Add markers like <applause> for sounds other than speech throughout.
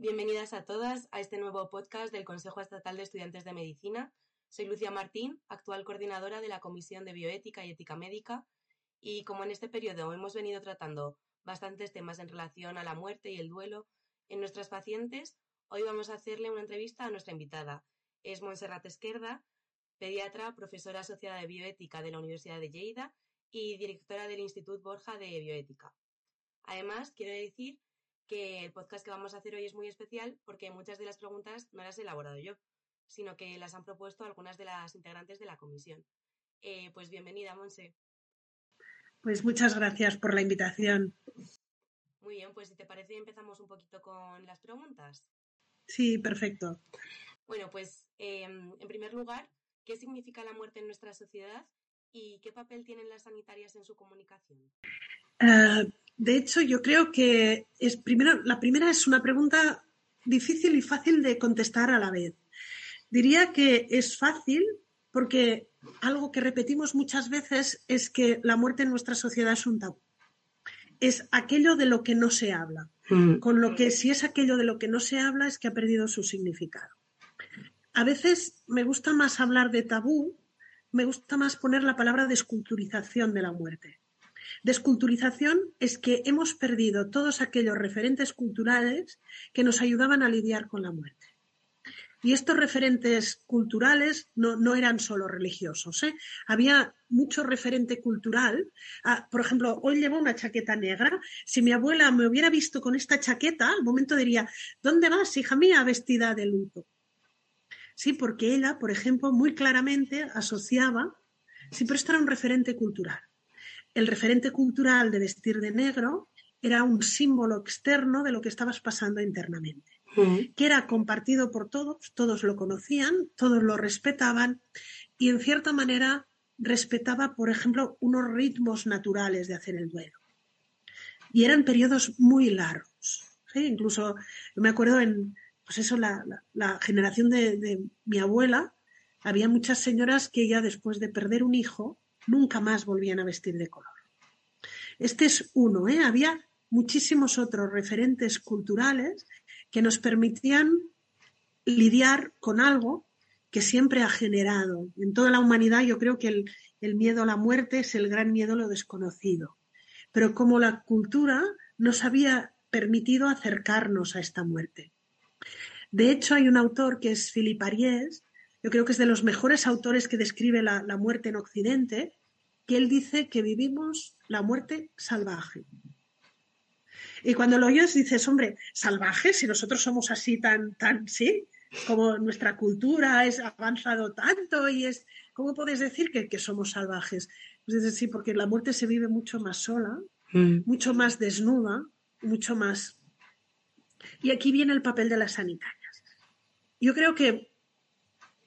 Bienvenidas a todas a este nuevo podcast del Consejo Estatal de Estudiantes de Medicina. Soy Lucia Martín, actual coordinadora de la Comisión de Bioética y Ética Médica, y como en este periodo hemos venido tratando bastantes temas en relación a la muerte y el duelo en nuestras pacientes, hoy vamos a hacerle una entrevista a nuestra invitada. Es Montserrat Esquerda, pediatra, profesora asociada de bioética de la Universidad de Lleida y directora del Instituto Borja de Bioética. Además, quiero decir que el podcast que vamos a hacer hoy es muy especial porque muchas de las preguntas no las he elaborado yo, sino que las han propuesto algunas de las integrantes de la comisión. Eh, pues bienvenida, Monse. Pues muchas gracias por la invitación. Muy bien, pues si te parece empezamos un poquito con las preguntas. Sí, perfecto. Bueno, pues em, en primer lugar, ¿qué significa la muerte en nuestra sociedad y qué papel tienen las sanitarias en su comunicación? Uh, de hecho, yo creo que es primero, la primera es una pregunta difícil y fácil de contestar a la vez. Diría que es fácil porque algo que repetimos muchas veces es que la muerte en nuestra sociedad es un tabú. Es aquello de lo que no se habla. Mm. Con lo que si es aquello de lo que no se habla es que ha perdido su significado. A veces me gusta más hablar de tabú, me gusta más poner la palabra desculturización de la muerte. Desculturización es que hemos perdido todos aquellos referentes culturales que nos ayudaban a lidiar con la muerte. Y estos referentes culturales no, eran solo religiosos. ¿eh? Había mucho referente cultural. Ah, por ejemplo, hoy llevo una chaqueta negra. Si mi abuela me hubiera visto con esta chaqueta, al momento diría, ¿dónde vas, hija mía, vestida de luto? Sí, porque ella, por ejemplo, muy claramente asociaba, pero esto era un referente cultural el referente cultural de vestir de negro era un símbolo externo de lo que estabas pasando internamente, mm. que era compartido por todos, todos lo conocían, todos lo respetaban y en cierta manera respetaba, por ejemplo, unos ritmos naturales de hacer el duelo. Y eran periodos muy largos. Incluso me acuerdo en, pues eso, la, generación de, de mi abuela, había muchas señoras que ya después de perder un hijo nunca más volvían a vestir de color. Este es uno, ¿eh? había muchísimos otros referentes culturales que nos permitían lidiar con algo que siempre ha generado. En toda la humanidad yo creo que el, miedo a la muerte es el gran miedo a lo desconocido. Pero como la cultura nos había permitido acercarnos a esta muerte. De hecho, hay un autor que es Philippe Ariès, yo creo que es de los mejores autores que describe la muerte en Occidente, que él dice que vivimos la muerte salvaje. Y cuando lo oyes dices, hombre, salvaje, si nosotros somos así tan, tan, sí, como nuestra cultura es avanzado tanto y es, ¿cómo puedes decir que, somos salvajes? Pues dices, sí, porque la muerte se vive mucho más sola, mm. mucho más desnuda, mucho más. Y aquí viene el papel de las sanitarias. Yo creo que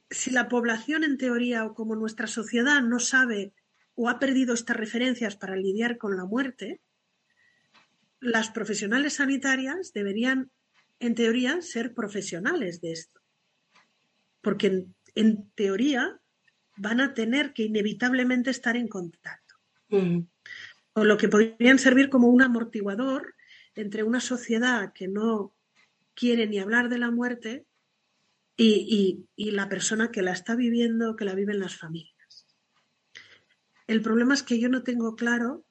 si la población en teoría o como nuestra sociedad no sabe o ha perdido estas referencias para lidiar con la muerte, las profesionales sanitarias deberían, en teoría, ser profesionales de esto. Porque en, teoría van a tener que inevitablemente estar en contacto. O lo que podrían servir como un amortiguador entre una sociedad que no quiere ni hablar de la muerte y, y la persona que la está viviendo, que la viven las familias. El problema es que yo no tengo claro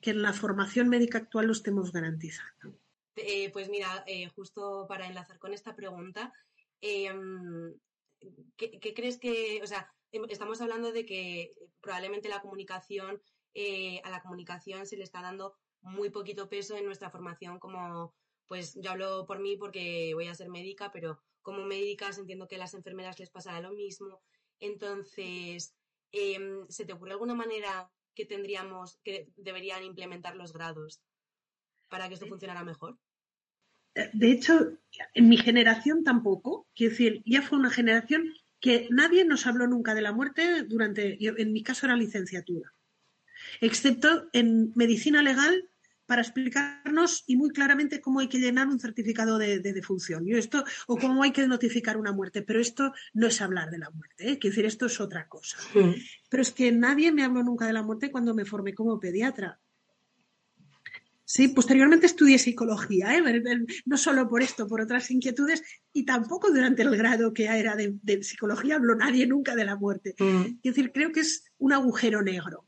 que en la formación médica actual lo estemos garantizando. Eh, pues mira, eh, justo para enlazar con esta pregunta, em, ¿qué, crees que, o sea, em, estamos hablando de que probablemente la comunicación, eh, a la comunicación se le está dando muy poquito peso en nuestra formación como, pues yo hablo por mí porque voy a ser médica, pero como médicas entiendo que a las enfermeras les pasará lo mismo. Entonces, Em, ¿se te ocurre alguna manera que tendríamos, que deberían implementar los grados para que esto funcionara mejor? Eh, de hecho, en mi generación tampoco. Quiero decir, ya fue una generación que nadie nos habló nunca de la muerte durante, en mi caso era licenciatura, excepto en medicina legal para explicarnos y muy claramente cómo hay que llenar un certificado de, defunción Yo esto, o cómo hay que notificar una muerte. Pero esto no es hablar de la muerte, ¿eh? quiero decir, esto es otra cosa. Pero es que nadie me habló nunca de la muerte cuando me formé como pediatra. Sí, posteriormente estudié psicología, ¿eh? no solo por esto, por otras inquietudes, y tampoco durante el grado que era de, psicología habló nadie nunca de la muerte. Mm. Es decir, creo que es un agujero negro.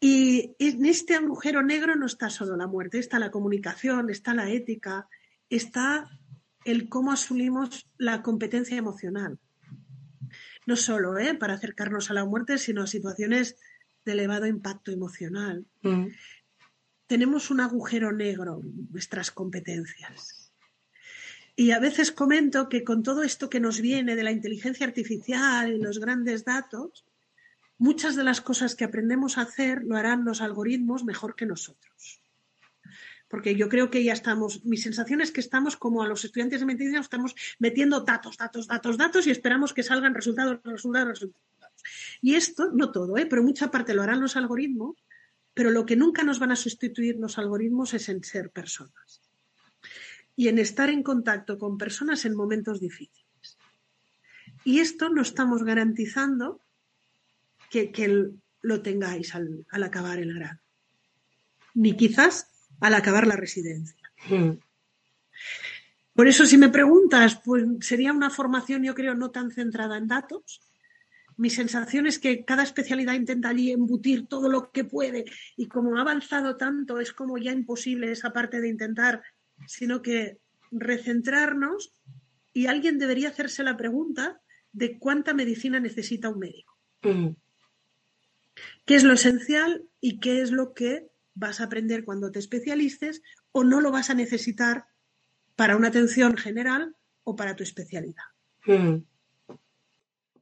Y en este agujero negro no está solo la muerte, está la comunicación, está la ética, está el cómo asumimos la competencia emocional. No solo ¿eh? para acercarnos a la muerte, sino a situaciones de elevado impacto emocional. Mm tenemos un agujero negro en nuestras competencias. Y a veces comento que con todo esto que nos viene de la inteligencia artificial y los grandes datos, muchas de las cosas que aprendemos a hacer lo harán los algoritmos mejor que nosotros. Porque yo creo que ya estamos, mi sensación es que estamos como a los estudiantes de medicina, estamos metiendo datos, datos, datos, datos y esperamos que salgan resultados, resultados, resultados. Y esto, no todo, ¿eh? pero mucha parte lo harán los algoritmos pero lo que nunca nos van a sustituir los algoritmos es en ser personas y en estar en contacto con personas en momentos difíciles. Y esto no estamos garantizando que, lo tengáis al, acabar el grado, ni quizás al acabar la residencia. Hmm. Por eso, si me preguntas, pues sería una formación, yo creo, no tan centrada en datos, mi sensación es que cada especialidad intenta allí embutir todo lo que puede y como ha avanzado tanto es como ya imposible esa parte de intentar, sino que recentrarnos y alguien debería hacerse la pregunta de cuánta medicina necesita un médico. Mm. ¿Qué es lo esencial y qué es lo que vas a aprender cuando te especialices o no lo vas a necesitar para una atención general o para tu especialidad? Mm.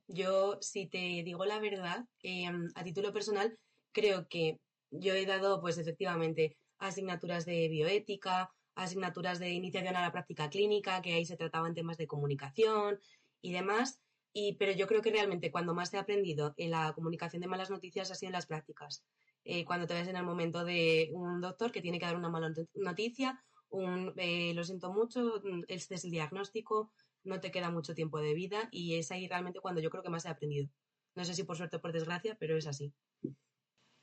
Yo, si te digo la verdad, em, a título personal, creo que yo he dado, pues efectivamente, asignaturas de bioética, asignaturas de iniciación a la práctica clínica, que ahí se trataban temas de comunicación y demás. Y, pero yo creo que realmente cuando más he aprendido en la comunicación de malas noticias ha sido en las prácticas. Eh, cuando te ves en el momento de un doctor que tiene que dar una mala noticia, un, eh, lo siento mucho, mm, este es el diagnóstico, no te queda mucho tiempo de vida y es ahí realmente cuando yo creo que más he aprendido. No sé si por suerte o por desgracia, pero es así.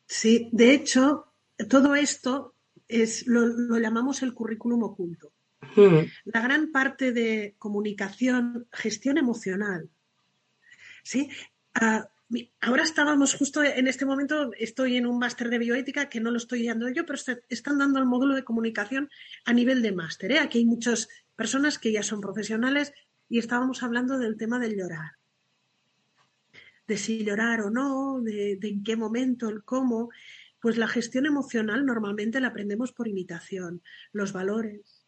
Sí, de hecho, todo esto es, lo, llamamos el currículum oculto. Hmm. La gran parte de comunicación, gestión emocional. ¿Sí? Ah, ahora estábamos justo en este momento, estoy en un máster de bioética que no lo estoy dando yo, pero están dando el módulo de comunicación a nivel de máster. ¿eh? Aquí hay muchas personas que ya son profesionales y estábamos hablando del tema del llorar. De si llorar o no, de, en qué momento, el cómo. Pues la gestión emocional normalmente la aprendemos por imitación, los valores.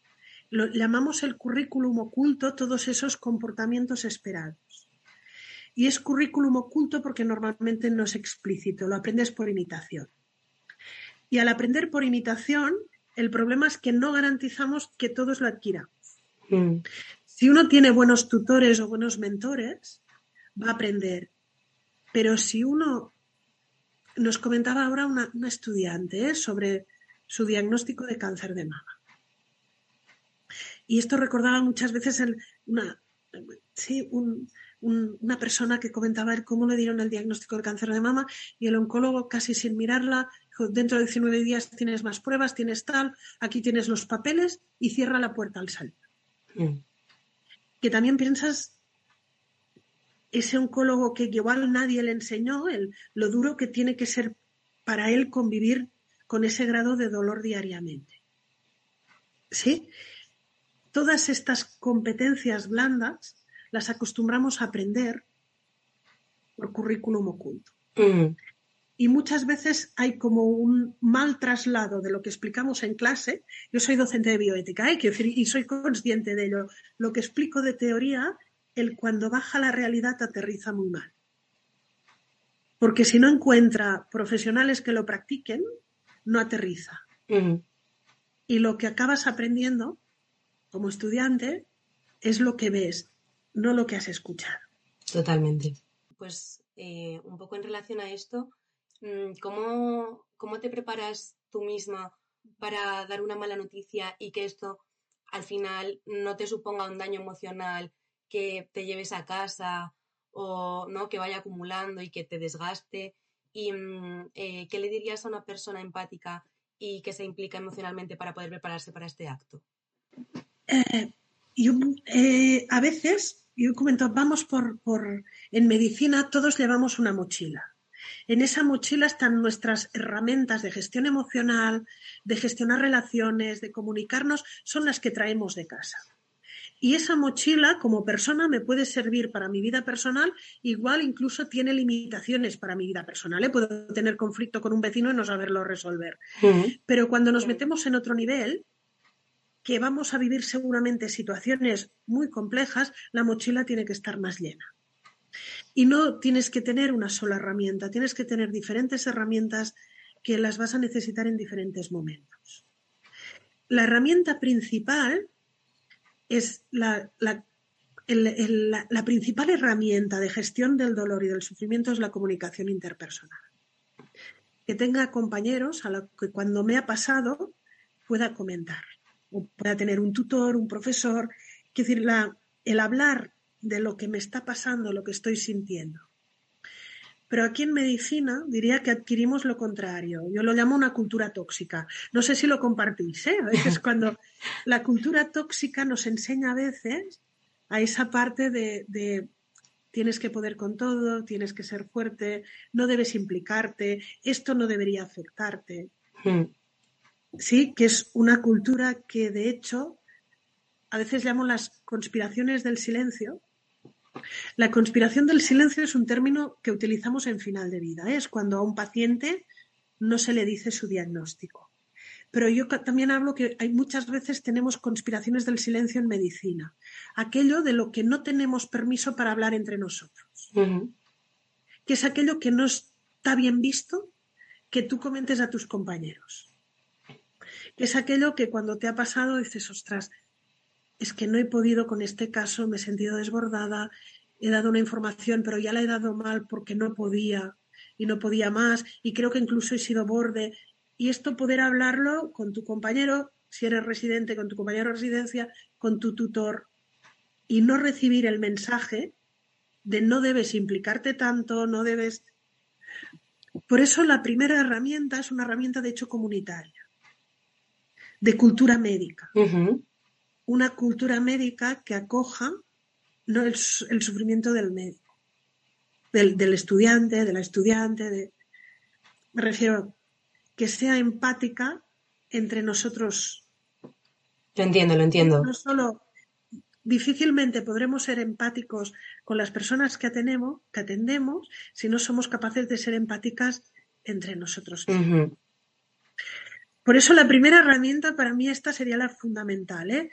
Lo, llamamos el currículum oculto todos esos comportamientos esperados. Y es currículum oculto porque normalmente no es explícito, lo aprendes por imitación. Y al aprender por imitación, el problema es que no garantizamos que todos lo adquiramos. Mm. Si uno tiene buenos tutores o buenos mentores, va a aprender. Pero si uno, nos comentaba ahora una, estudiante ¿eh? sobre su diagnóstico de cáncer de mama. Y esto recordaba muchas veces una, una persona que comentaba cómo le dieron el diagnóstico de cáncer de mama y el oncólogo casi sin mirarla dijo, dentro de 19 días tienes más pruebas, tienes tal, aquí tienes los papeles y cierra la puerta al salir. Mm que también piensas ese oncólogo que igual nadie le enseñó, el, lo duro que tiene que ser para él convivir con ese grado de dolor diariamente. ¿Sí? Todas estas competencias blandas las acostumbramos a aprender por currículum oculto. Mm. Y muchas veces hay como un mal traslado de lo que explicamos en clase. Yo soy docente de bioética ¿eh? y soy consciente de ello. Lo que explico de teoría, el cuando baja la realidad aterriza muy mal. Porque si no encuentra profesionales que lo practiquen, no aterriza. Y lo que acabas aprendiendo como estudiante es lo que ves, no lo que has escuchado. Totalmente. Pues eh, un poco en relación a esto, Mm, ¿cómo, ¿cómo te preparas tú misma para dar una mala noticia y que esto al final no te suponga un daño emocional que te lleves a casa o no que vaya acumulando y que te desgaste y mm, eh, qué le dirías a una persona empática y qué se implica emocionalmente para poder prepararse para este acto? Eh, eh, a veces, yo comento, vamos por, por, en medicina todos llevamos una mochila. En esa mochila están nuestras herramientas de gestión emocional, de gestionar relaciones, de comunicarnos, son las que traemos de casa. Y esa mochila como persona me puede servir para mi vida personal, igual incluso tiene limitaciones para mi vida personal. ¿eh? Puedo tener conflicto con un vecino y no saberlo resolver. Pero cuando nos metemos en otro nivel, que vamos a vivir seguramente situaciones muy complejas, la mochila tiene que estar más llena. Y no tienes que tener una sola herramienta, tienes que tener diferentes herramientas que las vas a necesitar en diferentes momentos. La herramienta principal es la, la, principal herramienta de gestión del dolor y del sufrimiento es la comunicación interpersonal. Que tenga compañeros a los que cuando me ha pasado pueda comentar, o pueda tener un tutor, un profesor. Es decir, el hablar de lo que me está pasando, lo que estoy sintiendo. Pero aquí en medicina diría que adquirimos lo contrario. Yo lo llamo una cultura tóxica. No sé si lo compartís, ¿eh? A veces <laughs> cuando la cultura tóxica nos enseña a veces a esa parte de, tienes que poder con todo, tienes que ser fuerte, no debes implicarte, esto no debería afectarte. Hmm. Sí, que es una cultura que de hecho a veces llamo las conspiraciones del silencio, la conspiración del silencio es un término que utilizamos en final de vida. ¿eh? Es cuando a un paciente no se le dice su diagnóstico. Pero yo también hablo que hay muchas veces tenemos conspiraciones del silencio en medicina. Aquello de lo que no tenemos permiso para hablar entre nosotros. Que es aquello que no está bien visto que tú comentes a tus compañeros. Es aquello que cuando te ha pasado dices, ostras, es que no he podido con este caso, me he sentido desbordada, he dado una información, pero ya la he dado mal porque no podía y no podía más y creo que incluso he sido borde. Y esto poder hablarlo con tu compañero, si eres residente, con tu compañero de residencia, con tu tutor y no recibir el mensaje de no debes implicarte tanto, no debes... Por eso la primera herramienta es una herramienta de hecho comunitaria, de cultura médica una cultura médica que acoja no el, sufrimiento del médico, del, estudiante, de la estudiante, de, me refiero que sea empática entre nosotros. Lo entiendo, lo entiendo. No solo difícilmente podremos ser empáticos con las personas que atendemos, que atendemos si no somos capaces de ser empáticas entre nosotros. Por eso la primera herramienta para mí esta sería la fundamental, ¿eh?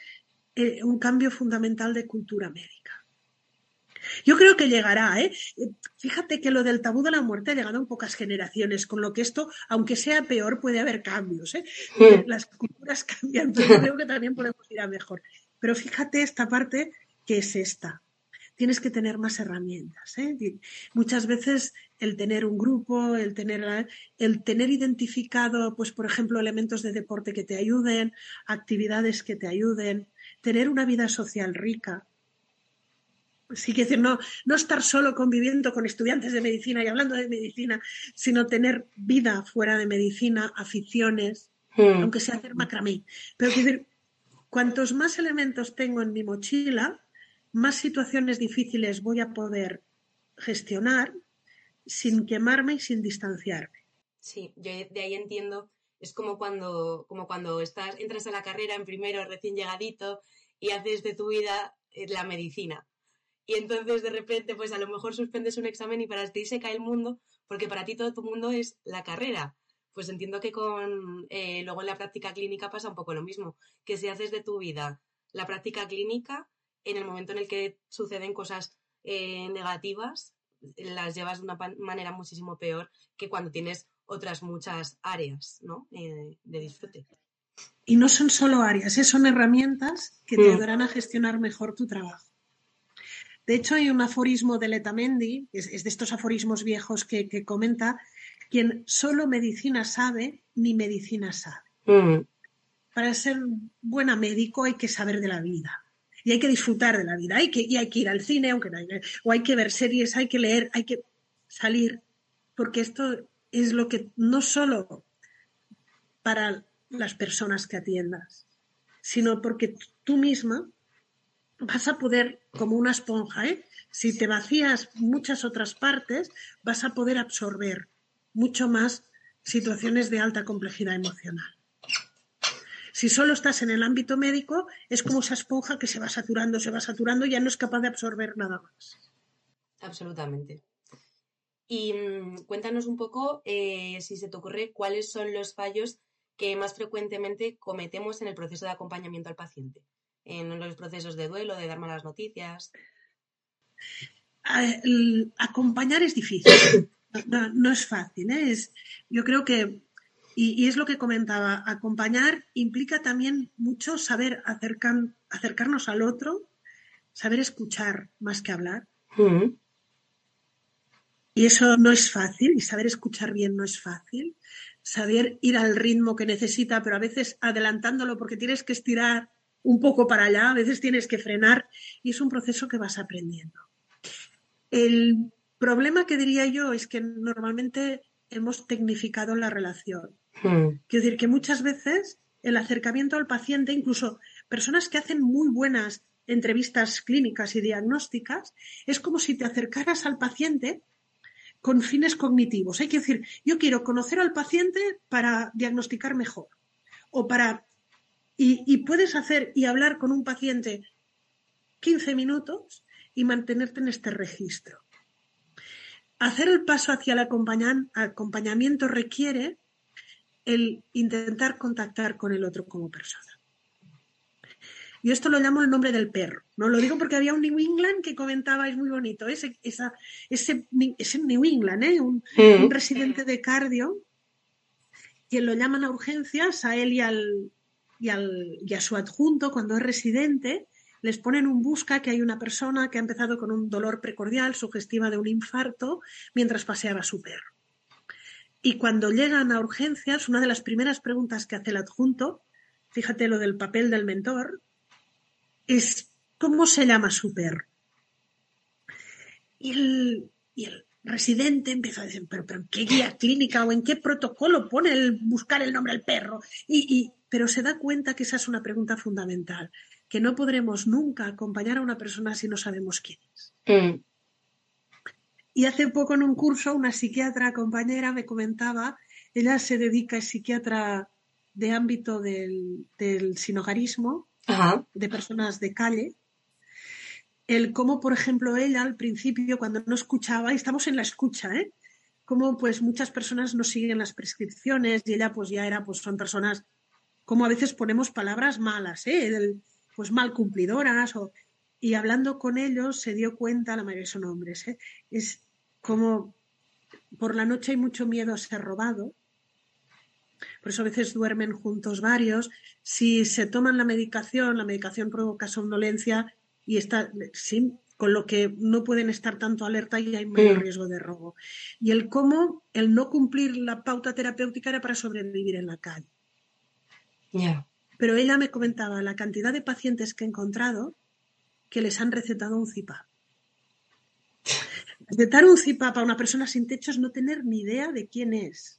Eh, un cambio fundamental de cultura médica. Yo creo que llegará, ¿eh? Fíjate que lo del tabú de la muerte ha llegado en pocas generaciones, con lo que esto, aunque sea peor, puede haber cambios, ¿eh? Las culturas <laughs> cambian, pero creo que también podemos ir a mejor. Pero fíjate esta parte que es esta. Tienes que tener más herramientas. ¿eh? Muchas veces el tener un grupo, el tener, el tener identificado, pues, por ejemplo, elementos de deporte que te ayuden, actividades que te ayuden, tener una vida social rica. Sí, que decir, no, no estar solo conviviendo con estudiantes de medicina y hablando de medicina, sino tener vida fuera de medicina, aficiones, hmm. aunque sea hacer macramé. Pero quiero decir, cuantos más elementos tengo en mi mochila, más situaciones difíciles voy a poder gestionar sin quemarme y sin distanciarme. Sí, yo de ahí entiendo es como cuando, como cuando estás, entras a la carrera en primero, recién llegadito, y haces de tu vida eh, la medicina. Y entonces de repente, pues a lo mejor suspendes un examen y para ti se cae el mundo, porque para ti todo tu mundo es la carrera. Pues entiendo que con eh, luego en la práctica clínica pasa un poco lo mismo, que si haces de tu vida la práctica clínica, en el momento en el que suceden cosas eh, negativas, las llevas de una manera muchísimo peor que cuando tienes otras muchas áreas ¿no? Eh, de disfrute. Y no son solo áreas, ¿eh? son herramientas que te mm. ayudarán a gestionar mejor tu trabajo. De hecho, hay un aforismo de Letamendi, es, es de estos aforismos viejos que, comenta, quien solo medicina sabe, ni medicina sabe. Mm. Para ser buena médico hay que saber de la vida y hay que disfrutar de la vida, hay que, y hay que ir al cine, aunque no hay, o hay que ver series, hay que leer, hay que salir, porque esto es lo que no solo para las personas que atiendas, sino porque tú misma vas a poder, como una esponja, ¿eh? si te vacías muchas otras partes, vas a poder absorber mucho más situaciones de alta complejidad emocional. Si solo estás en el ámbito médico, es como esa esponja que se va saturando, se va saturando y ya no es capaz de absorber nada más. Absolutamente. Y mm, cuéntanos un poco, eh, si se te ocurre, cuáles son los fallos que más frecuentemente cometemos en el proceso de acompañamiento al paciente, en los procesos de duelo, de dar malas noticias. acompañar es difícil, <coughs> no, es fácil. ¿eh? Es, yo creo que y, es lo que comentaba, acompañar implica también mucho saber acercarnos al otro, saber escuchar más que hablar. Y eso no es fácil, y saber escuchar bien no es fácil. Saber ir al ritmo que necesita, pero a veces adelantándolo porque tienes que estirar un poco para allá, a veces tienes que frenar, y es un proceso que vas aprendiendo. El problema que diría yo es que normalmente hemos tecnificado la relación. Hmm. Quiero decir que muchas veces el acercamiento al paciente, incluso personas que hacen muy buenas entrevistas clínicas y diagnósticas, es como si te acercaras al paciente con fines cognitivos. Hay que decir, yo quiero conocer al paciente para diagnosticar mejor o para... Y, y puedes hacer y hablar con un paciente 15 minutos y mantenerte en este registro. Hacer el paso hacia el acompañamiento requiere el intentar contactar con el otro como persona. Yo esto lo llamo el nombre del perro. No lo digo porque había un New England que comentaba, es muy bonito, ese, esa, ese, New England, ¿eh? un, residente de cardio, quien lo llaman a urgencias, a él y, al, y, al, y a su adjunto, cuando es residente, les ponen un busca que hay una persona que ha empezado con un dolor precordial sugestiva de un infarto mientras paseaba a su perro. Y cuando llegan a urgencias, una de las primeras preguntas que hace el adjunto, fíjate lo del papel del mentor, es ¿cómo se llama su perro? Y el, residente empieza a decir, pero, ¿en qué guía clínica o en qué protocolo pone el buscar el nombre del perro? Y, pero se da cuenta que esa es una pregunta fundamental, que no podremos nunca acompañar a una persona si no sabemos quién es. Mm. Y hace poco en un curso una psiquiatra compañera me comentaba, ella se dedica, es psiquiatra de ámbito del, del sinogarismo, de personas de calle, el cómo, por ejemplo, ella al principio, cuando no escuchaba, y estamos en la escucha, ¿eh? Cómo pues muchas personas no siguen las prescripciones y ella pues ya era, pues son personas, como a veces ponemos palabras malas, ¿eh? pues mal cumplidoras o y hablando con ellos se dio cuenta, la mayoría son hombres, ¿eh? es como por la noche hay mucho miedo a ser robado, por eso a veces duermen juntos varios. Si se toman la medicación, la medicación provoca somnolencia y está, sí, con lo que no pueden estar tanto alerta y hay mayor riesgo de robo. Y el cómo, el no cumplir la pauta terapéutica era para sobrevivir en la calle. Pero ella me comentaba la cantidad de pacientes que he encontrado que les han recetado un CIPAP. Recetar un CIPAP a una persona sin techo es no tener ni idea de quién es.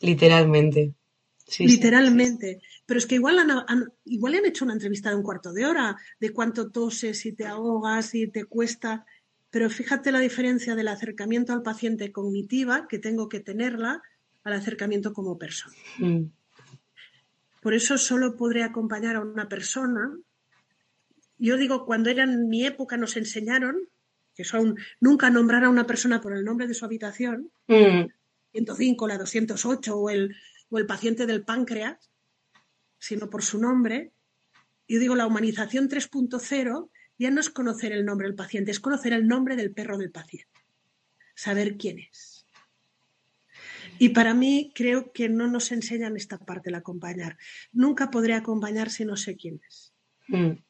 Literalmente. Literalmente. Pero es que igual han, igual han hecho una entrevista de un cuarto de hora, de cuánto toses y te ahogas y te cuesta. Pero fíjate la diferencia del acercamiento al paciente cognitiva, que tengo que tenerla, al acercamiento como persona. Mm. Por eso solo podré acompañar a una persona yo digo, cuando era en mi época nos enseñaron que son nunca nombrar a una persona por el nombre de su habitación, 105, mm. la 208 o el, o el paciente del páncreas, sino por su nombre. Yo digo, la humanización 3.0 ya no es conocer el nombre del paciente, es conocer el nombre del perro del paciente, saber quién es. Y para mí creo que no nos enseñan esta parte, el acompañar. Nunca podré acompañar si no sé quién es. Mm.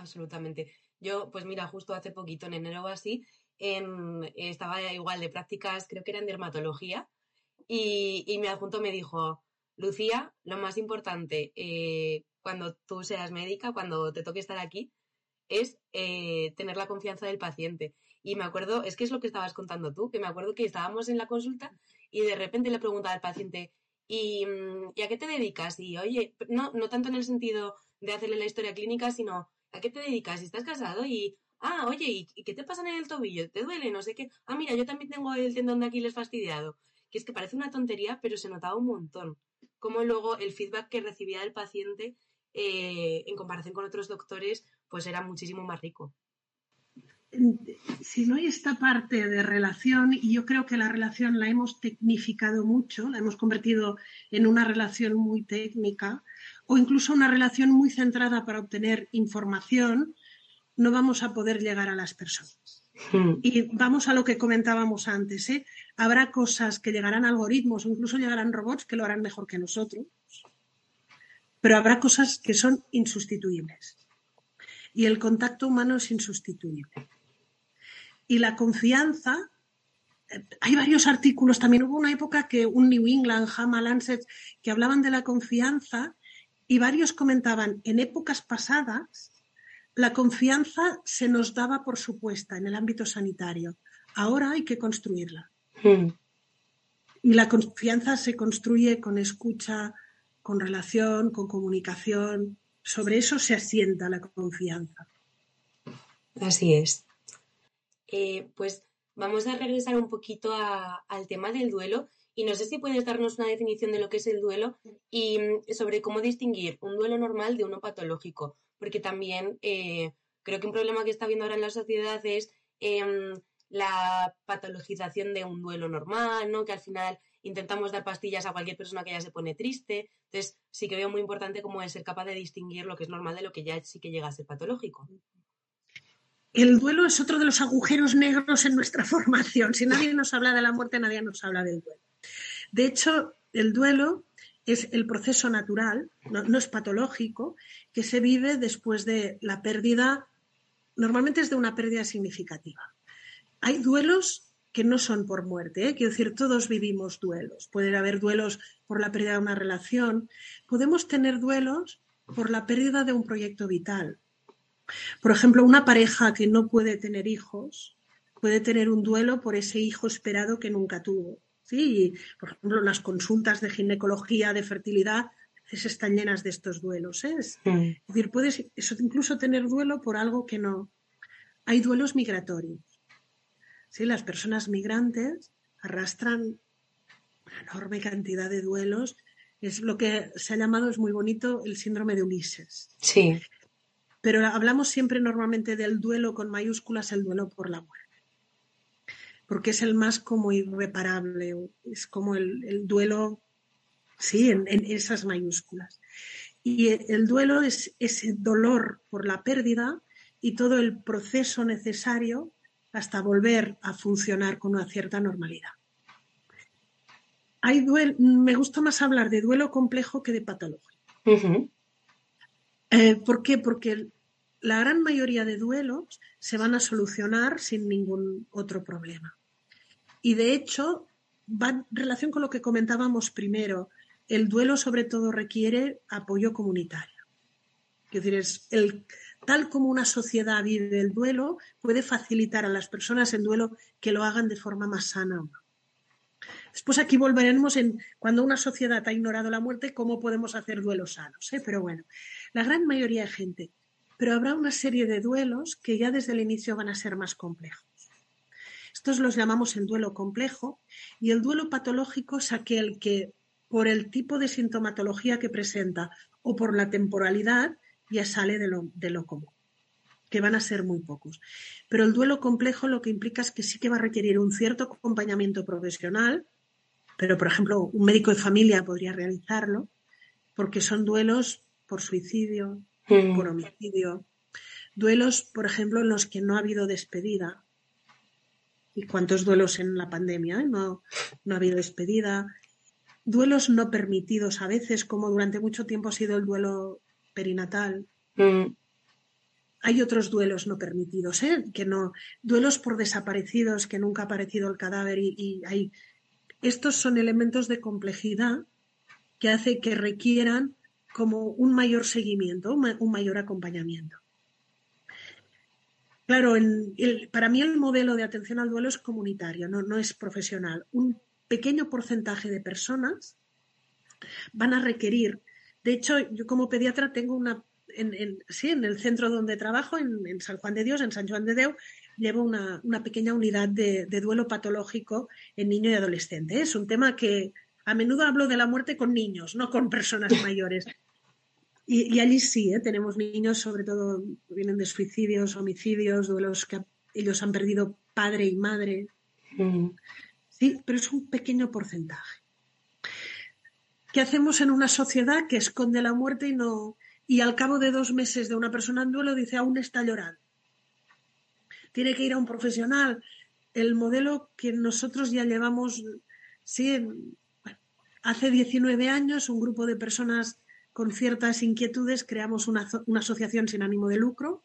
Absolutamente. Yo, pues mira, justo hace poquito, en enero o así, estaba igual de prácticas, creo que era en dermatología, y, mi adjunto me dijo, Lucía, lo más importante eh, cuando tú seas médica, cuando te toque estar aquí, es eh, tener la confianza del paciente. Y me acuerdo, es que es lo que estabas contando tú, que me acuerdo que estábamos en la consulta y de repente le preguntaba al paciente, ¿Y, mm, ¿y a qué te dedicas? Y oye, no, no tanto en el sentido de hacerle la historia clínica, sino ¿a qué te dedicas? Estás casado y, ah, oye, ¿y qué te pasa en el tobillo? ¿Te duele? No sé qué. Ah, mira, yo también tengo el tendón de Aquiles fastidiado. Que es que parece una tontería, pero se notaba un montón. Como luego el feedback que recibía el paciente eh, en comparación con otros doctores, pues era muchísimo más rico si no hay esta parte de relación, y yo creo que la relación la hemos tecnificado mucho, la hemos convertido en una relación muy técnica, o incluso una relación muy centrada para obtener información, no vamos a poder llegar a las personas. Hmm. Y vamos a lo que comentábamos antes. ¿eh? Habrá cosas que llegarán algoritmos o incluso llegarán robots que lo harán mejor que nosotros, pero habrá cosas que son insustituibles. Y el contacto humano es insustituible y la confianza. Eh, hay varios artículos, también hubo una época que un New England, Hama Lancet, que hablaban de la confianza y varios comentaban, en épocas pasadas, la confianza se nos daba por supuesta en el ámbito sanitario. Ahora hay que construirla. Hmm. Y la confianza se construye con escucha, con relación, con comunicación. Sobre eso se asienta la confianza. Así es. Eh, pues vamos a regresar un poquito al tema del duelo y no sé si puedes darnos una definición de lo que es el duelo y mm, sobre cómo distinguir un duelo normal de uno patológico, porque también eh, creo que un problema que está habiendo ahora en la sociedad es em, la patologización de un duelo normal, ¿no? Que al final intentamos dar pastillas a cualquier persona que ya se pone triste. Entonces, sí que veo muy importante como es ser capaz de distinguir lo que es normal de lo que ya sí que llega a ser patológico el duelo es otro de los agujeros negros en nuestra <laughs> formación. Si nadie nos habla de la muerte, nadie nos habla del duelo. De hecho, el duelo es el proceso natural, no, es patológico, que se vive después de la pérdida, normalmente es de una pérdida significativa. Hay duelos que no son por muerte, ¿eh? quiero decir, todos vivimos duelos. Puede haber duelos por la pérdida de una relación, podemos tener duelos por la pérdida de un proyecto vital, por ejemplo, una pareja que no puede tener hijos puede tener un duelo por ese hijo esperado que nunca tuvo. ¿Sí? por ejemplo, las consultas de ginecología, de fertilidad, están llenas de estos duelos. ¿eh? Es, decir, puedes incluso tener duelo por algo que no. Hay duelos migratorios. ¿sí? Las personas migrantes arrastran una enorme cantidad de duelos. Es lo que se ha llamado, es muy bonito, el síndrome de Ulises. Sí. Pero hablamos siempre normalmente del duelo con mayúsculas, el duelo por la muerte. Porque es el más como irreparable, es como el, duelo, sí, en, esas mayúsculas. Y el duelo es ese dolor por la pérdida y todo el proceso necesario hasta volver a funcionar con una cierta normalidad. Hay me gusta más hablar de duelo complejo que de patología. Eh, ¿Por qué? Porque la gran mayoría de duelos se van a solucionar sin ningún otro problema. Y de hecho, va en relación con lo que comentábamos primero. El duelo sobre todo requiere apoyo comunitario. Es decir, es el, tal como una sociedad vive el duelo, puede facilitar a las personas en duelo que lo hagan de forma más sana. Después aquí volveremos en cuando una sociedad ha ignorado la muerte, cómo podemos hacer duelos sanos. ¿eh? Pero bueno, la gran mayoría de gente. Pero habrá una serie de duelos que ya desde el inicio van a ser más complejos. Estos los llamamos el duelo complejo y el duelo patológico es aquel que por el tipo de sintomatología que presenta o por la temporalidad ya sale de lo, de lo común, que van a ser muy pocos. Pero el duelo complejo lo que implica es que sí que va a requerir un cierto acompañamiento profesional, pero por ejemplo un médico de familia podría realizarlo, porque son duelos por suicidio, mm. por homicidio, duelos, por ejemplo, en los que no ha habido despedida. ¿Y cuántos duelos en la pandemia? Eh? No, no ha habido despedida. Duelos no permitidos a veces, como durante mucho tiempo ha sido el duelo perinatal. Mm. Hay otros duelos no permitidos, ¿eh? que no, duelos por desaparecidos, que nunca ha aparecido el cadáver y hay estos son elementos de complejidad que hace que requieran como un mayor seguimiento, un mayor acompañamiento. Claro, para mí el modelo de atención al duelo es comunitario, no, no es profesional. Un pequeño porcentaje de personas van a requerir. De hecho, yo como pediatra tengo una, en, sí, en el centro donde trabajo, en, San Juan de Dios, en San Juan de Deu, llevo una, pequeña unidad de, duelo patológico en niño y adolescente. Es un tema que a menudo hablo de la muerte con niños, no con personas mayores. Y, allí sí, ¿eh? tenemos niños, sobre todo vienen de suicidios, homicidios, duelos que ellos han perdido padre y madre. Mm. Sí, pero es un pequeño porcentaje. ¿Qué hacemos en una sociedad que esconde la muerte y no y al cabo de dos meses de una persona en duelo dice aún está llorando? Tiene que ir a un profesional. El modelo que nosotros ya llevamos, sí, hace 19 años, un grupo de personas con ciertas inquietudes creamos una, asociación sin ánimo de lucro.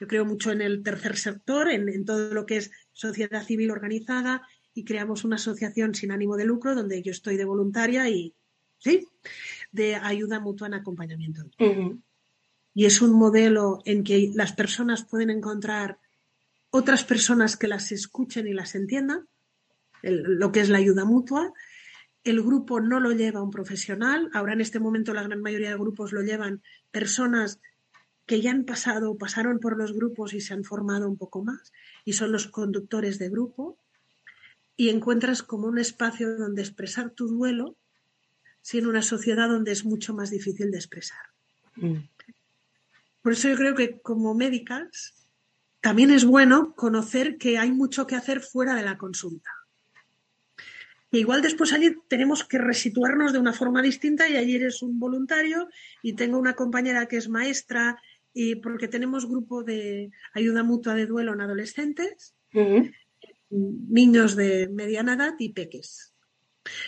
Yo creo mucho en el tercer sector, en, todo lo que es sociedad civil organizada, y creamos una asociación sin ánimo de lucro donde yo estoy de voluntaria y, ¿sí? De ayuda mutua en acompañamiento. Y es un modelo en que las personas pueden encontrar otras personas que las escuchen y las entiendan, lo que es la ayuda mutua, el grupo no lo lleva un profesional. Ahora en este momento la gran mayoría de grupos lo llevan personas que ya han pasado, pasaron por los grupos y se han formado un poco más y son los conductores de grupo y encuentras como un espacio donde expresar tu duelo sin una sociedad donde es mucho más difícil de expresar. Mm. Por eso yo creo que como médicas también es bueno conocer que hay mucho que hacer fuera de la consulta igual después allí tenemos que resituarnos de una forma distinta y allí eres un voluntario y tengo una compañera que es maestra y porque tenemos grupo de ayuda mutua de duelo en adolescentes, niños de mediana edad y peques.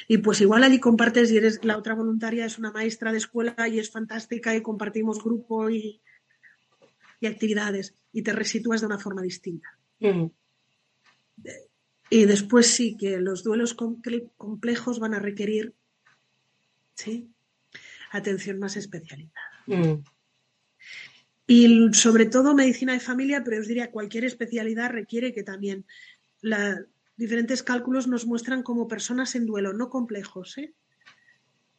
Y pues igual allí compartes y eres la otra voluntaria es una maestra de escuela y es fantástica y compartimos grupo y, actividades y te resitúas de una forma distinta. Y después sí que los duelos complejos van a requerir ¿sí? atención más especializada. Mm. Y sobre todo medicina de familia, pero os diría cualquier especialidad requiere que también la, diferentes cálculos nos muestran como personas en duelo, no complejos, ¿eh?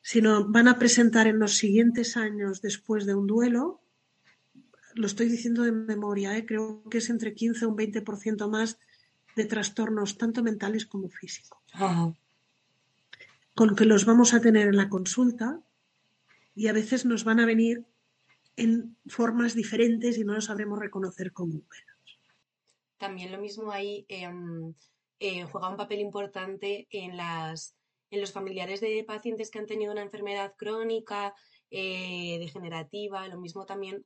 sino van a presentar en los siguientes años después de un duelo, lo estoy diciendo de memoria, ¿eh? creo que es entre 15 o un 20% más de trastornos tanto mentales como físicos. Con que los vamos a tener en la consulta y a veces nos van a venir en formas diferentes y no los sabremos reconocer como buenos. También lo mismo ahí em, eh, juega un papel importante en, las, en los familiares de pacientes que han tenido una enfermedad crónica, eh, degenerativa, lo mismo también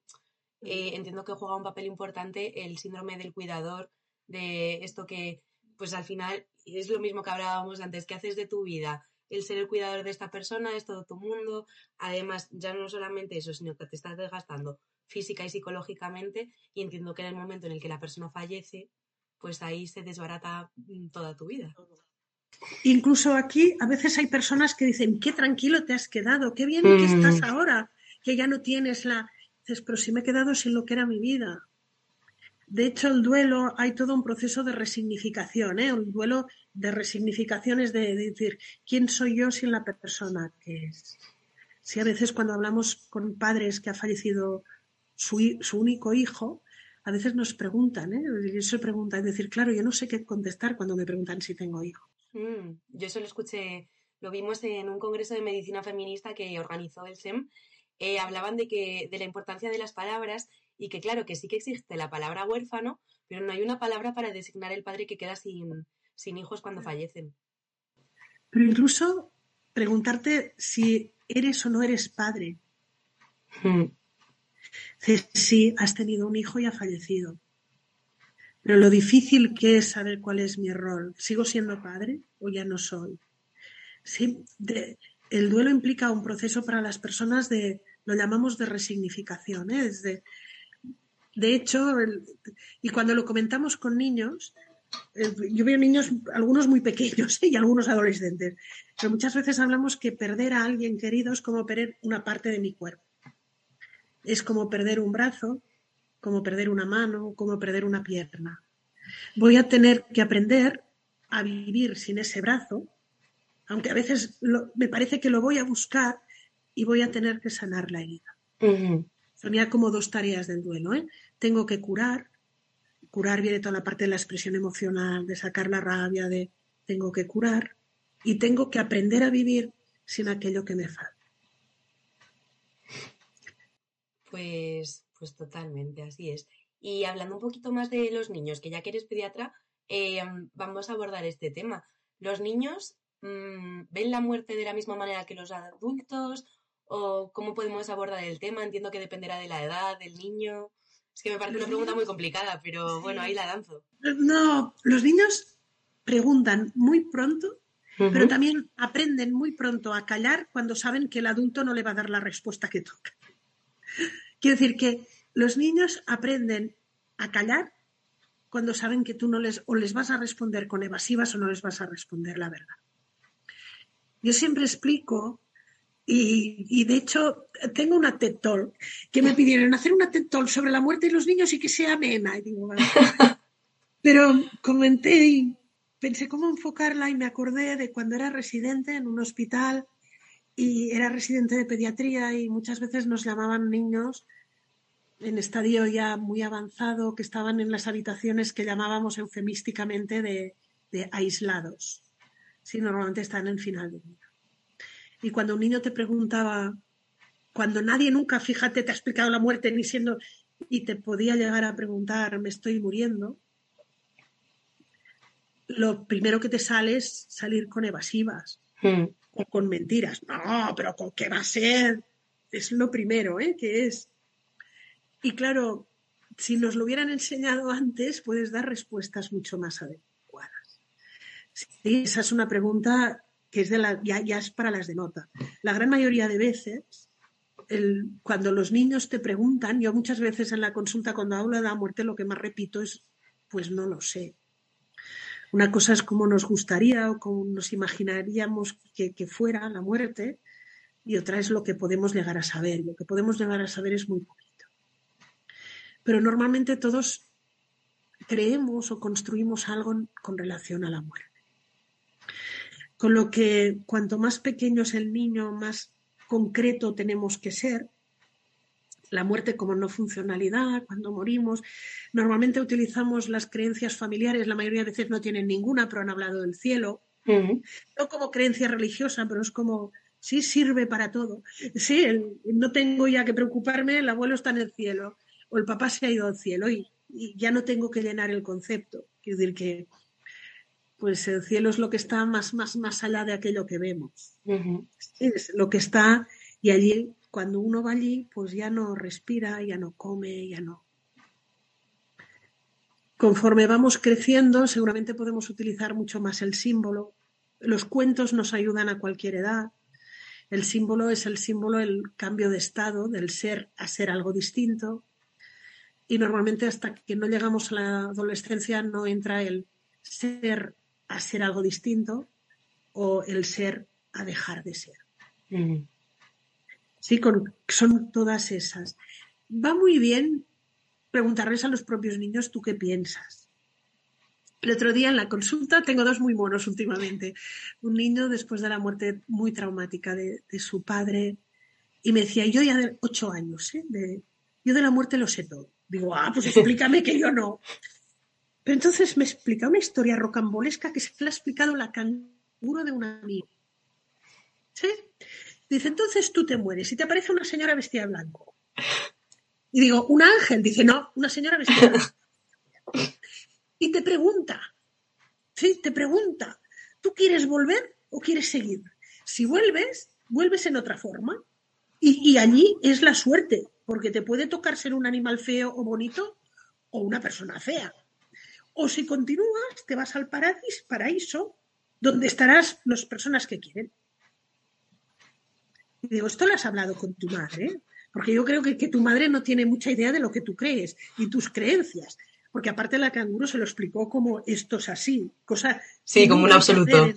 eh, entiendo que juega un papel importante el síndrome del cuidador, de esto que, pues al final, es lo mismo que hablábamos antes, ¿qué haces de tu vida? El ser el cuidador de esta persona es todo tu mundo. Además, ya no solamente eso, sino que te estás desgastando física y psicológicamente. Y entiendo que en el momento en el que la persona fallece, pues ahí se desbarata mm, toda tu vida. Incluso aquí a veces hay personas que dicen, qué tranquilo te has quedado, qué bien que estás mm. ahora, que ya no tienes la... Dices, pero si me he quedado sin lo que era mi vida. De hecho, el duelo hay todo un proceso de resignificación, ¿eh? un duelo de resignificación es de, decir, ¿quién soy yo sin la persona que es? Si a veces cuando hablamos con padres que ha fallecido su, único hijo, a veces nos preguntan, ¿eh? pregunta, es decir, claro, yo no sé qué contestar cuando me preguntan si tengo hijo. Mm, yo eso lo escuché, lo vimos en un congreso de medicina feminista que organizó el SEM. Eh, hablaban de que de la importancia de las palabras y que claro, que sí que existe la palabra huérfano, pero no hay una palabra para designar el padre que queda sin, hijos cuando fallecen. Pero incluso preguntarte si eres o no eres padre. Hmm. Sí, has tenido un hijo y ha fallecido. Pero lo difícil que es saber cuál es mi rol. ¿Sigo siendo padre o ya no soy? Sí, el duelo implica un proceso para las personas de, lo llamamos de resignificación, ¿eh? Desde de hecho, y cuando lo comentamos con niños, eh, yo veo niños, algunos muy pequeños <laughs> y algunos adolescentes, pero muchas veces hablamos que perder a alguien querido es como perder una parte de mi cuerpo. Es como perder un brazo, como perder una mano, como perder una pierna. Voy a tener que aprender a vivir sin ese brazo, aunque a veces me parece que lo voy a buscar y voy a tener que sanar la herida. Ya como dos tareas del duelo. ¿eh? Tengo que curar, curar viene toda la parte de la expresión emocional, de sacar la rabia, de tengo que curar y tengo que aprender a vivir sin aquello que me falta. Pues, pues totalmente, así es. Y hablando un poquito más de los niños, que ya que eres pediatra, eh, vamos a abordar este tema. ¿Los niños mm, ven la muerte de la misma manera que los adultos? ¿O cómo podemos abordar el tema? Entiendo que dependerá de la edad del niño. Es que me parece una pregunta muy complicada, pero bueno, ahí la danzo. No, los niños preguntan muy pronto, pero también aprenden muy pronto a callar cuando saben que el adulto no le va a dar la respuesta que toca. Quiero decir que los niños aprenden a callar cuando saben que tú no les o les vas a responder con evasivas o no les vas a responder la verdad. Yo siempre explico y, de hecho tengo una TED Talk que me pidieron hacer una TED Talk sobre la muerte de los niños y que sea amena. <laughs> Pero comenté y pensé cómo enfocarla y me acordé de cuando era residente en un hospital y era residente de pediatría y muchas veces nos llamaban niños en estadio ya muy avanzado que estaban en las habitaciones que llamábamos eufemísticamente de, aislados. Sí, normalmente están en final de vida. Y cuando un niño te preguntaba, cuando nadie nunca, fíjate, te ha explicado la muerte ni siendo, y te podía llegar a preguntar, me estoy muriendo, lo primero que te sale es salir con evasivas. Hmm o con mentiras. No, pero ¿con qué va a ser? Es lo primero, ¿eh? Que es. Y claro, si nos lo hubieran enseñado antes, puedes dar respuestas mucho más adecuadas. Sí, esa es una pregunta que es la, ya, es para las de nota. La gran mayoría de veces, cuando los niños te preguntan, yo muchas veces en la consulta cuando hablo de la muerte lo que más repito es, pues no lo sé. Una cosa es cómo nos gustaría o cómo nos imaginaríamos que, fuera la muerte y otra es lo que podemos llegar a saber. Lo que podemos llegar a saber es muy poquito. Pero normalmente todos creemos o construimos algo con relación a la muerte. Con lo que cuanto más pequeño es el niño, más concreto tenemos que ser la muerte como no funcionalidad, cuando morimos. Normalmente utilizamos las creencias familiares, la mayoría de veces no tienen ninguna, pero han hablado del cielo. No como creencia religiosa, pero es como, sí, sirve para todo. Sí, no tengo ya que preocuparme, el abuelo está en el cielo, o el papá se ha ido al cielo y, ya no tengo que llenar el concepto. Quiero decir que pues el cielo es lo que está más, más, más allá de aquello que vemos. Es lo que está y allí cuando uno va allí, pues ya no respira, ya no come, ya no. Conforme vamos creciendo, seguramente podemos utilizar mucho más el símbolo. Los cuentos nos ayudan a cualquier edad. El símbolo es el símbolo del cambio de estado, del ser a ser algo distinto. Y normalmente hasta que no llegamos a la adolescencia no entra el ser a ser algo distinto o el ser a dejar de ser. Sí, son todas esas. Va muy bien preguntarles a los propios niños tú qué piensas. El otro día en la consulta tengo dos muy monos últimamente. Un niño después de la muerte muy traumática de, su padre y me decía, yo ya de ocho años, ¿eh? yo de la muerte lo sé todo. Digo, ah, pues explícame que yo no. Pero entonces me explica una historia rocambolesca que se le ha explicado la canguro de un amigo. ¿Sí? Dice, entonces tú te mueres y te aparece una señora vestida de blanco. Y digo, ¿un ángel? Dice, no, una señora vestida de blanco. Y te pregunta, sí, te pregunta, ¿tú quieres volver o quieres seguir? Si vuelves, vuelves en otra forma. Y, y allí es la suerte, porque te puede tocar ser un animal feo o bonito o una persona fea. O si continúas, te vas al paraíso, paraíso donde estarás las personas que quieren. Y digo, esto lo has hablado con tu madre, porque yo creo que, tu madre no tiene mucha idea de lo que tú crees y tus creencias. Porque aparte la canguro se lo explicó como esto es así, cosa... Sí, como un absoluto.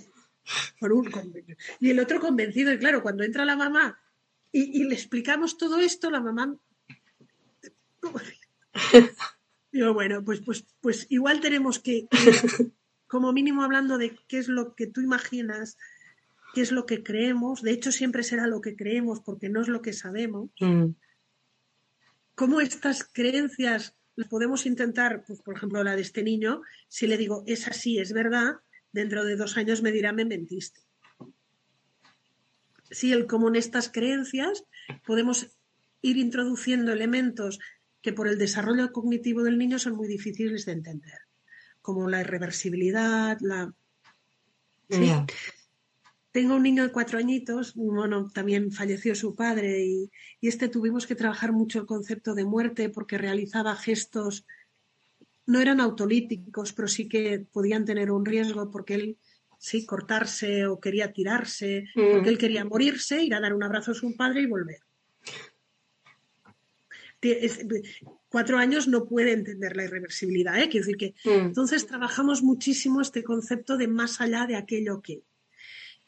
y el otro convencido, y claro, cuando entra la mamá y, le explicamos todo esto, la mamá... <laughs> Digo, bueno, pues, pues, pues igual tenemos que, <laughs> como mínimo hablando de qué es lo que tú imaginas qué es lo que creemos, de hecho siempre será lo que creemos porque no es lo que sabemos, Mm. cómo estas creencias las podemos intentar, pues, por ejemplo, la de este niño, si le digo, es así, es verdad, dentro de dos años me dirá, me mentiste. Sí, el cómo en estas creencias podemos ir introduciendo elementos que por el desarrollo cognitivo del niño son muy difíciles de entender, como la irreversibilidad, la... Sí. Tengo un niño de cuatro añitos, bueno, también falleció su padre y, y este tuvimos que trabajar mucho el concepto de muerte porque realizaba gestos, no eran autolíticos, pero sí que podían tener un riesgo porque él, sí, cortarse o quería tirarse, Mm. porque él quería morirse, ir a dar un abrazo a su padre y volver. Es- Cuatro años no puede entender la irreversibilidad, ¿eh? Quiero decir que Mm. entonces trabajamos muchísimo este concepto de más allá de aquello que.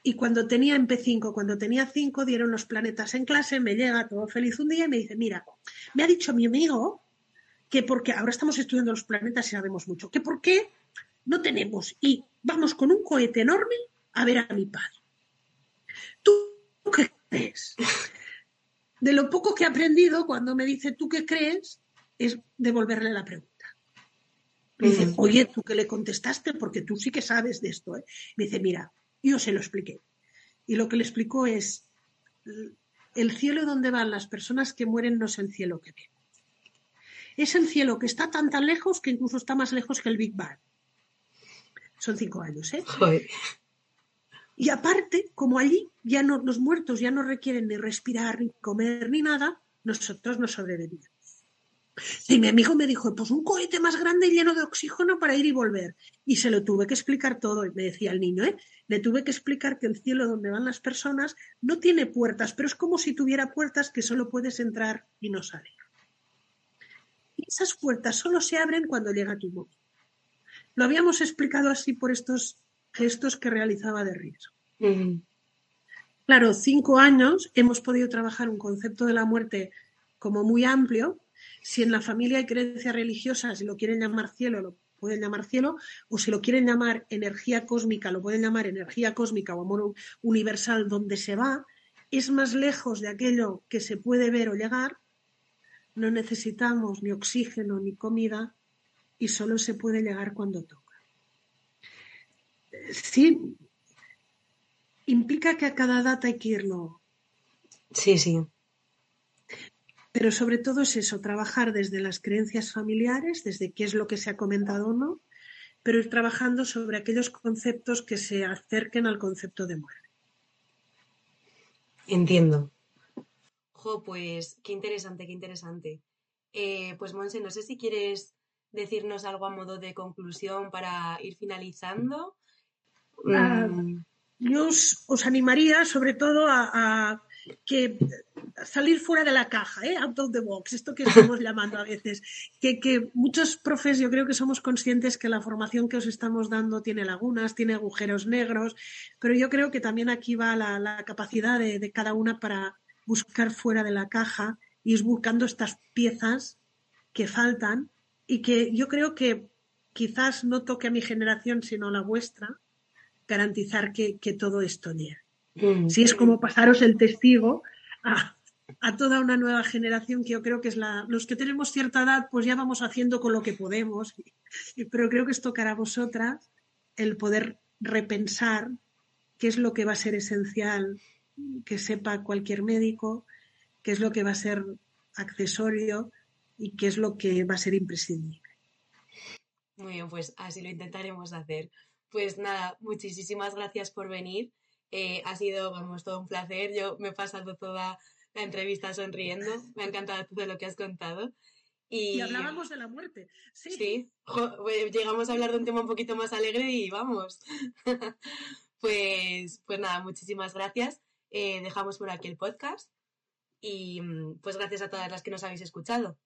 Y cuando tenía en P5, cuando tenía 5, dieron los planetas en clase, me llega todo feliz un día y me dice, mira, me ha dicho mi amigo que porque ahora estamos estudiando los planetas y sabemos mucho, que por qué no tenemos y vamos con un cohete enorme a ver a mi padre. ¿Tú qué crees? De lo poco que he aprendido, cuando me dice, ¿tú qué crees? es devolverle la pregunta. Me dice, oye, ¿tú qué le contestaste? Porque tú sí que sabes de esto. ¿eh? Me dice, mira, yo se lo expliqué. Y lo que le explicó es, el cielo donde van las personas que mueren no es el cielo que ven. Es el cielo que está tan tan lejos que incluso está más lejos que el Big Bang. Son cinco años, ¿eh? Joder. Y aparte, como allí ya no, los muertos ya no requieren ni respirar, ni comer, ni nada, nosotros no sobrevivimos. Y mi amigo me dijo, pues un cohete más grande y lleno de oxígeno para ir y volver. Y se lo tuve que explicar todo. Me decía el niño, ¿eh? Le tuve que explicar que el cielo donde van las personas no tiene puertas, pero es como si tuviera puertas que solo puedes entrar y no salir. Y esas puertas solo se abren cuando llega tu momento. Lo habíamos explicado así por estos gestos que realizaba de riesgo. Claro, cinco años hemos podido trabajar un concepto de la muerte como muy amplio. Si en la familia hay creencias religiosas, si lo quieren llamar cielo, lo pueden llamar cielo, o si lo quieren llamar energía cósmica, lo pueden llamar energía cósmica o amor universal, donde se va, es más lejos de aquello que se puede ver o llegar. No necesitamos ni oxígeno ni comida y solo se puede llegar cuando toca. Sí, implica que a cada data hay que irlo. Sí, sí. Pero sobre todo es eso, trabajar desde las creencias familiares, desde qué es lo que se ha comentado o no, pero ir trabajando sobre aquellos conceptos que se acerquen al concepto de muerte. Entiendo. Jo, pues qué interesante, qué interesante. Eh, pues Monse, no sé si quieres decirnos algo a modo de conclusión para ir finalizando. Ah, Mm, Yo os, os animaría sobre todo a, a que a salir fuera de la caja, ¿eh? out of the box, esto que estamos llamando a veces, que, que muchos profes yo creo que somos conscientes que la formación que os estamos dando tiene lagunas, tiene agujeros negros, pero yo creo que también aquí va la, la capacidad de, de cada una para buscar fuera de la caja y ir buscando estas piezas que faltan y que yo creo que quizás no toque a mi generación sino a la vuestra, garantizar que, que todo esto llegue. mm, Sí, es como pasaros el testigo a, a toda una nueva generación que yo creo que es la. Los que tenemos cierta edad, pues ya vamos haciendo con lo que podemos, pero creo que os tocará a vosotras el poder repensar qué es lo que va a ser esencial que sepa cualquier médico, qué es lo que va a ser accesorio y qué es lo que va a ser imprescindible. Muy bien, pues así lo intentaremos hacer. Pues nada, muchísimas gracias por venir. Eh, ha sido, vamos, todo un placer. Yo me he pasado toda la entrevista sonriendo. <laughs> Me ha encantado todo lo que has contado. Y, Y hablábamos de la muerte. Sí. Sí, jo, pues, llegamos a hablar de un tema un poquito más alegre y vamos. <laughs> pues, pues nada, muchísimas gracias. Eh, dejamos por aquí el podcast y mm, pues gracias a todas las que nos habéis escuchado.